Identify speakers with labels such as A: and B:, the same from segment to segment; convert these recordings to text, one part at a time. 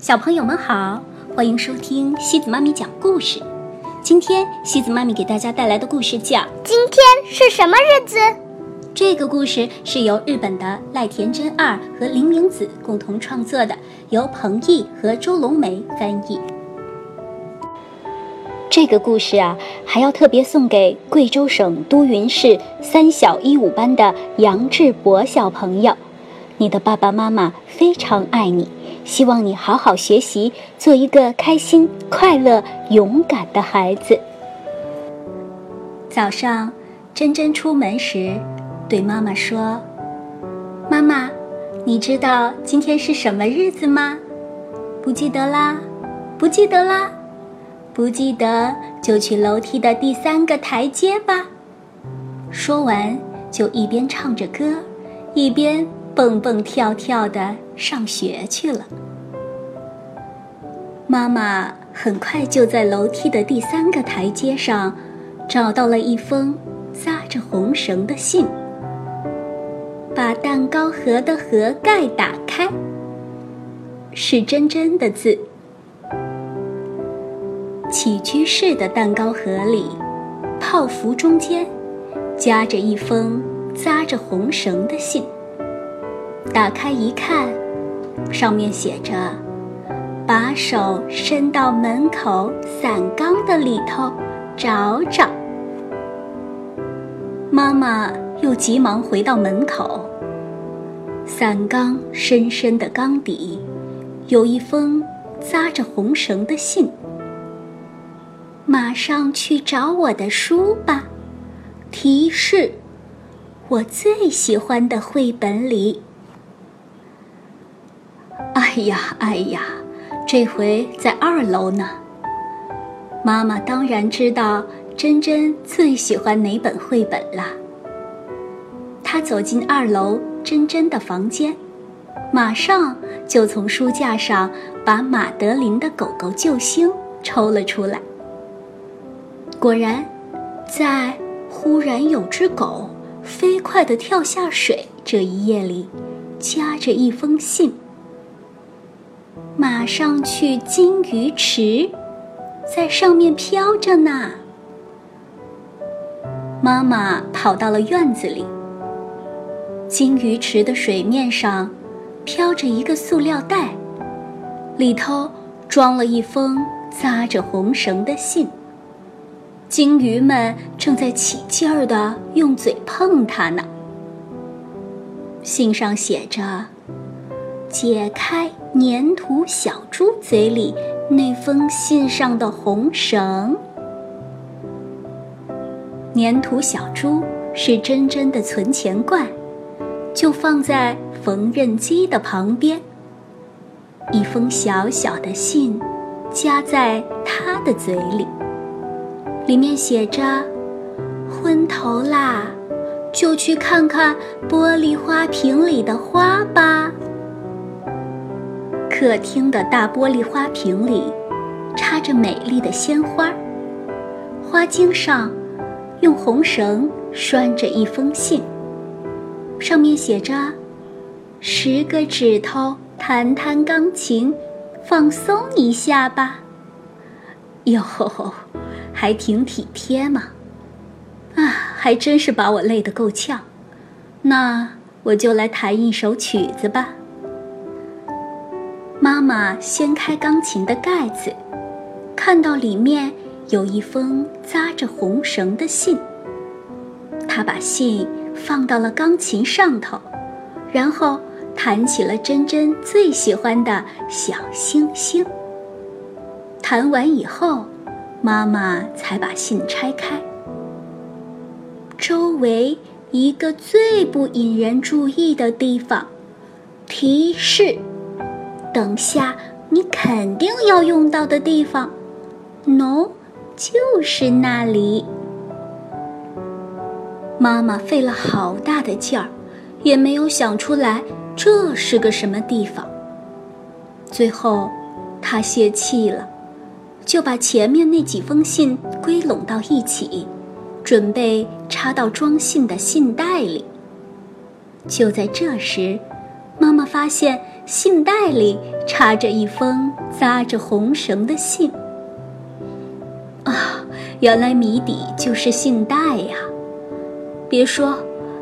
A: 小朋友们好，欢迎收听西子妈咪讲故事。今天西子妈咪给大家带来的故事叫《
B: 今天是什么日子》。
A: 这个故事是由日本的赖田真二和林明子共同创作的，由彭毅和周龙梅翻译。这个故事啊，还要特别送给贵州省都匀市三小一五班的杨志博小朋友。你的爸爸妈妈非常爱你，希望你好好学习，做一个开心、快乐、勇敢的孩子。早上，珍珍出门时对妈妈说：“妈妈，你知道今天是什么日子吗？不记得啦，不记得啦，不记得就去楼梯的第三个台阶吧。”说完，就一边唱着歌，一边。蹦蹦跳跳的上学去了。妈妈很快就在楼梯的第三个台阶上，找到了一封扎着红绳的信。把蛋糕盒的盒盖打开，是真真的字。起居室的蛋糕盒里，泡芙中间，夹着一封扎着红绳的信。打开一看，上面写着：“把手伸到门口伞缸的里头，找找。”妈妈又急忙回到门口。伞缸深深的缸底，有一封扎着红绳的信。马上去找我的书吧。提示：我最喜欢的绘本里。呀，哎呀，这回在二楼呢。妈妈当然知道珍珍最喜欢哪本绘本了。她走进二楼珍珍的房间，马上就从书架上把马德琳的狗狗救星抽了出来。果然，在忽然有只狗飞快地跳下水这一页里，夹着一封信。马上去金鱼池，在上面飘着呢。妈妈跑到了院子里。金鱼池的水面上，飘着一个塑料袋，里头装了一封扎着红绳的信。金鱼们正在起劲儿的用嘴碰它呢。信上写着。解开粘土小猪嘴里那封信上的红绳。粘土小猪是真真的存钱罐，就放在缝纫机的旁边。一封小小的信，夹在他的嘴里，里面写着：“昏头啦，就去看看玻璃花瓶里的花吧。”客厅的大玻璃花瓶里，插着美丽的鲜花，花茎上用红绳拴着一封信，上面写着：“十个指头弹弹钢琴，放松一下吧。”哟，还挺体贴嘛！啊，还真是把我累得够呛。那我就来弹一首曲子吧。妈妈掀开钢琴的盖子，看到里面有一封扎着红绳的信。她把信放到了钢琴上头，然后弹起了珍珍最喜欢的小星星。弹完以后，妈妈才把信拆开。周围一个最不引人注意的地方，提示。等下，你肯定要用到的地方，no，就是那里。妈妈费了好大的劲儿，也没有想出来这是个什么地方。最后，她泄气了，就把前面那几封信归拢到一起，准备插到装信的信袋里。就在这时，妈妈发现。信袋里插着一封扎着红绳的信。啊，原来谜底就是信袋呀！别说，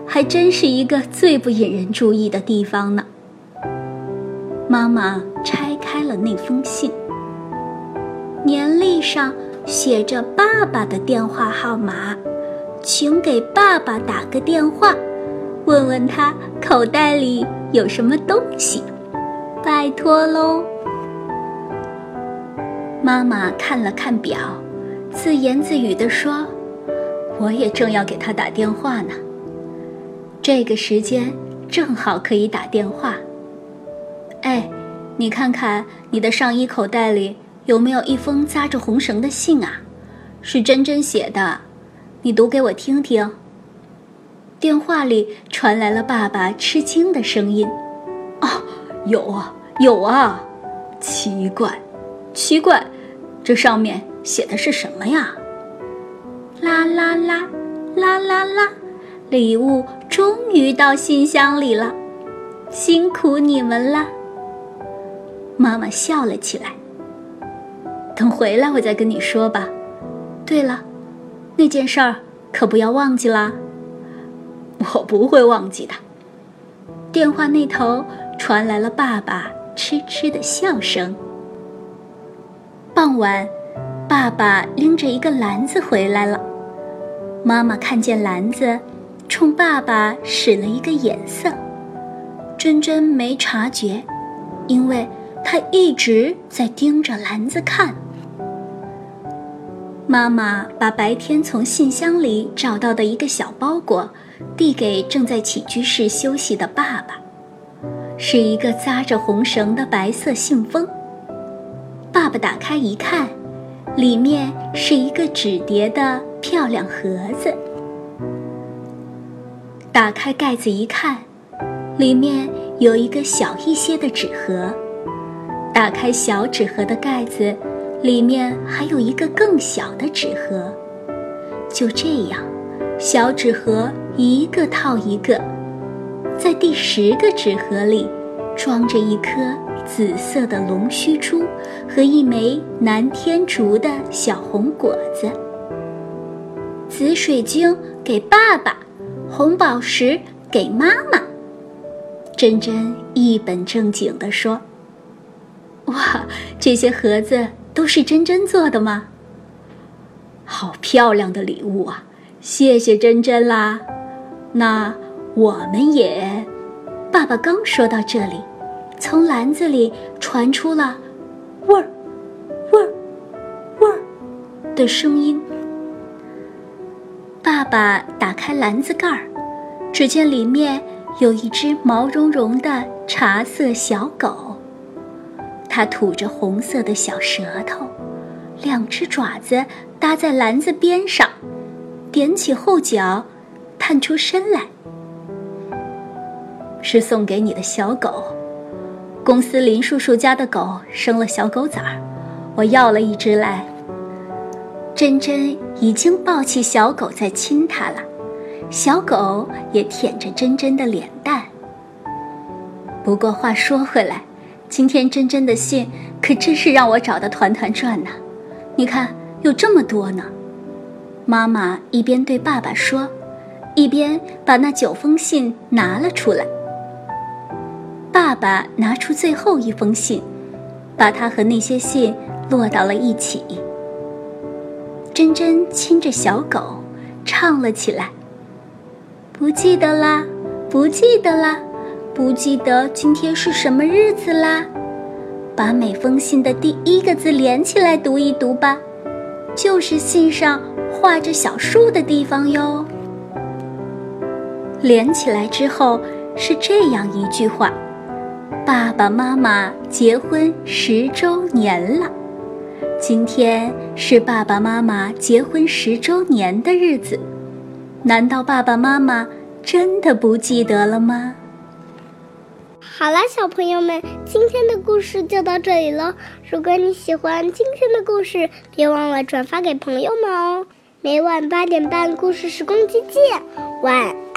A: 还真是一个最不引人注意的地方呢。妈妈拆开了那封信，年历上写着爸爸的电话号码，请给爸爸打个电话，问问他口袋里有什么东西，拜托喽。妈妈看了看表。自言自语地说：“我也正要给他打电话呢。这个时间正好可以打电话。哎，你看看你的上衣口袋里有没有一封扎着红绳的信啊？是珍珍写的，你读给我听听。”电话里传来了爸爸吃惊的声音：“，
C: 有啊，有啊，奇怪，奇怪，这上面……”写的是什么呀？
A: 啦啦啦，啦啦啦，礼物终于到信箱里了，辛苦你们了。妈妈笑了起来。等回来我再跟你说吧。对了，那件事儿可不要忘记啦。
C: 我不会忘记的。
A: 电话那头传来了爸爸痴痴的笑声。傍晚。爸爸拎着一个篮子回来了，妈妈看见篮子，冲爸爸使了一个眼色。珍珍没察觉，因为她一直在盯着篮子看。妈妈把白天从信箱里找到的一个小包裹，递给正在起居室休息的爸爸，是一个扎着红绳的白色信封。爸爸打开一看。里面是一个纸叠的漂亮盒子。打开盖子一看，里面有一个小一些的纸盒。打开小纸盒的盖子，里面还有一个更小的纸盒。就这样，小纸盒一个套一个，在第十个纸盒里，装着一颗。紫色的龙须珠和一枚南天竹的小红果子，紫水晶给爸爸，红宝石给妈妈。珍珍一本正经地说：“哇，这些盒子都是珍珍做的吗？好漂亮的礼物啊！谢谢珍珍啦。那我们也……”爸爸刚说到这里。从篮子里传出了“味儿，味儿，味儿”的声音。爸爸打开篮子盖儿，只见里面有一只毛茸茸的茶色小狗，它吐着红色的小舌头，两只爪子搭在篮子边上，踮起后脚，探出身来。是送给你的小狗。公司林叔叔家的狗生了小狗崽儿，我要了一只来。珍珍已经抱起小狗在亲它了，小狗也舔着珍珍的脸蛋。不过话说回来，今天珍珍的信可真是让我找得团团转呢。你看，有这么多呢。妈妈一边对爸爸说，一边把那九封信拿了出来。爸爸拿出最后一封信，把它和那些信摞到了一起。珍珍亲着小狗，唱了起来：“不记得啦，不记得啦，不记得今天是什么日子啦。把每封信的第一个字连起来读一读吧，就是信上画着小树的地方哟。连起来之后是这样一句话。”爸爸妈妈结婚十周年了，今天是爸爸妈妈结婚十周年的日子，难道爸爸妈妈真的不记得了吗？
B: 好了，小朋友们，今天的故事就到这里了。如果你喜欢今天的故事，别忘了转发给朋友们哦。每晚八点半，故事时光机见，晚。